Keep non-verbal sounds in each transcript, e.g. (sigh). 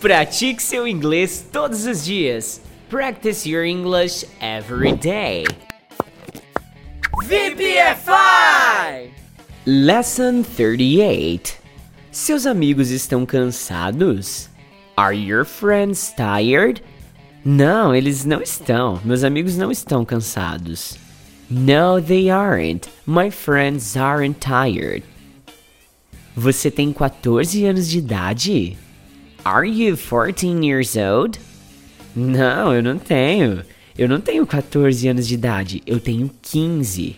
Pratique seu inglês todos os dias. Practice your English every day. VPFI! Lesson 38. Seus amigos estão cansados? Are your friends tired? Não, eles não estão. Meus amigos não estão cansados. No, they aren't. My friends aren't tired. Você tem 14 anos de idade? Are you 14 years old? Não, eu não tenho. Eu não tenho 14 anos de idade, eu tenho 15.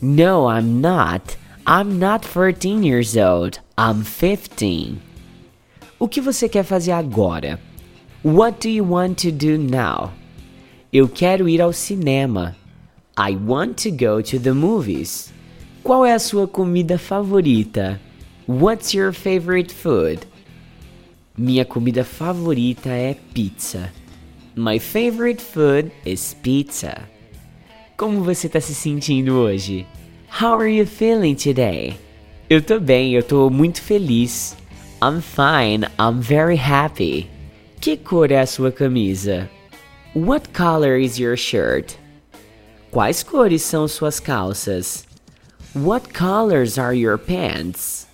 No, I'm not. I'm not 14 years old. I'm 15. O que você quer fazer agora? What do you want to do now? Eu quero ir ao cinema. I want to go to the movies. Qual é a sua comida favorita? What's your favorite food? Minha comida favorita é pizza. My favorite food is pizza. Como você está se sentindo hoje? How are you feeling today? Eu tô bem, eu tô muito feliz. I'm fine, I'm very happy. Que cor é a sua camisa? What color is your shirt? Quais cores são suas calças? What colors are your pants?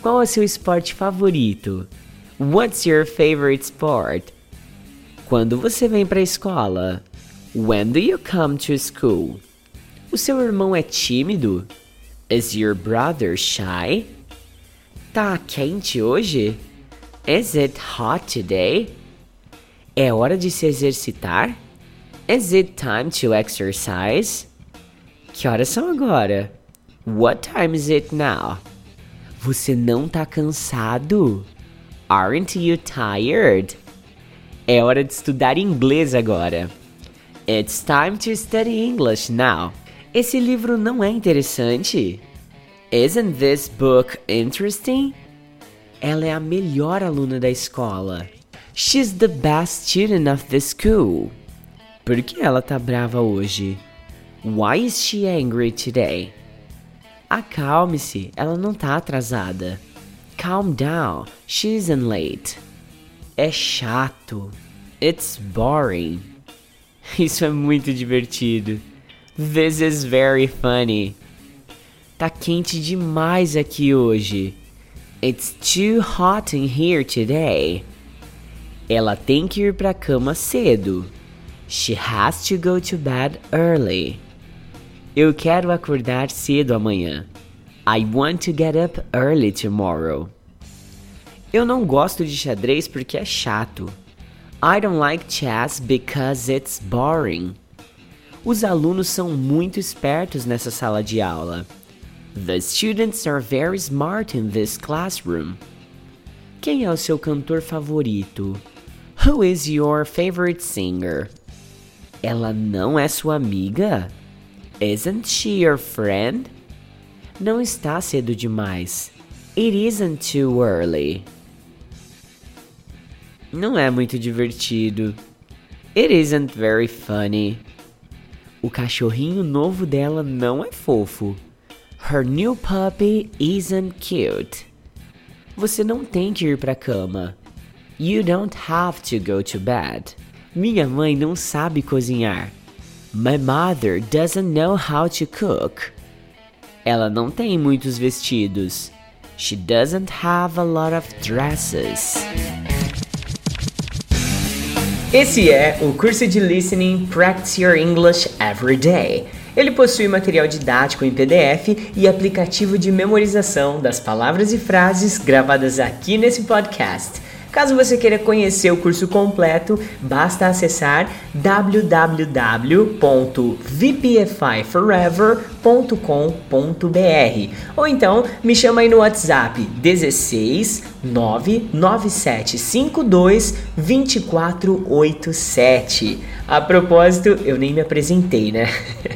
Qual é seu esporte favorito? What's your favorite sport? Quando você vem para a escola? When do you come to school? O seu irmão é tímido? Is your brother shy? Tá quente hoje? Is it hot today? É hora de se exercitar? Is it time to exercise? Que horas são agora? What time is it now? Você não tá cansado? Aren't you tired? É hora de estudar inglês agora. It's time to study English now. Esse livro não é interessante? Isn't this book interesting? Ela é a melhor aluna da escola. She's the best student of the school. Por que ela tá brava hoje? Why is she angry today? Acalme-se, ela não tá atrasada. Calm down, she isn't late. É chato. It's boring. (laughs) Isso é muito divertido. This is very funny. Tá quente demais aqui hoje. It's too hot in here today. Ela tem que ir pra cama cedo. She has to go to bed early. Eu quero acordar cedo amanhã. I want to get up early tomorrow. Eu não gosto de xadrez porque é chato. I don't like chess because it's boring. Os alunos são muito espertos nessa sala de aula. The students are very smart in this classroom. Quem é o seu cantor favorito? Who is your favorite singer? Ela não é sua amiga? Isn't she your friend? Não está cedo demais. It isn't too early. Não é muito divertido. It isn't very funny. O cachorrinho novo dela não é fofo. Her new puppy isn't cute. Você não tem que ir pra cama. You don't have to go to bed. Minha mãe não sabe cozinhar. My mother doesn't know how to cook. Ela não tem muitos vestidos. She doesn't have a lot of dresses. Esse é o curso de Listening Practice Your English Every Day. Ele possui material didático em PDF e aplicativo de memorização das palavras e frases gravadas aqui nesse podcast. Caso você queira conhecer o curso completo, basta acessar www.vpfiforever.com.br ou então me chama aí no WhatsApp 16 99752 2487. A propósito, eu nem me apresentei, né? (laughs)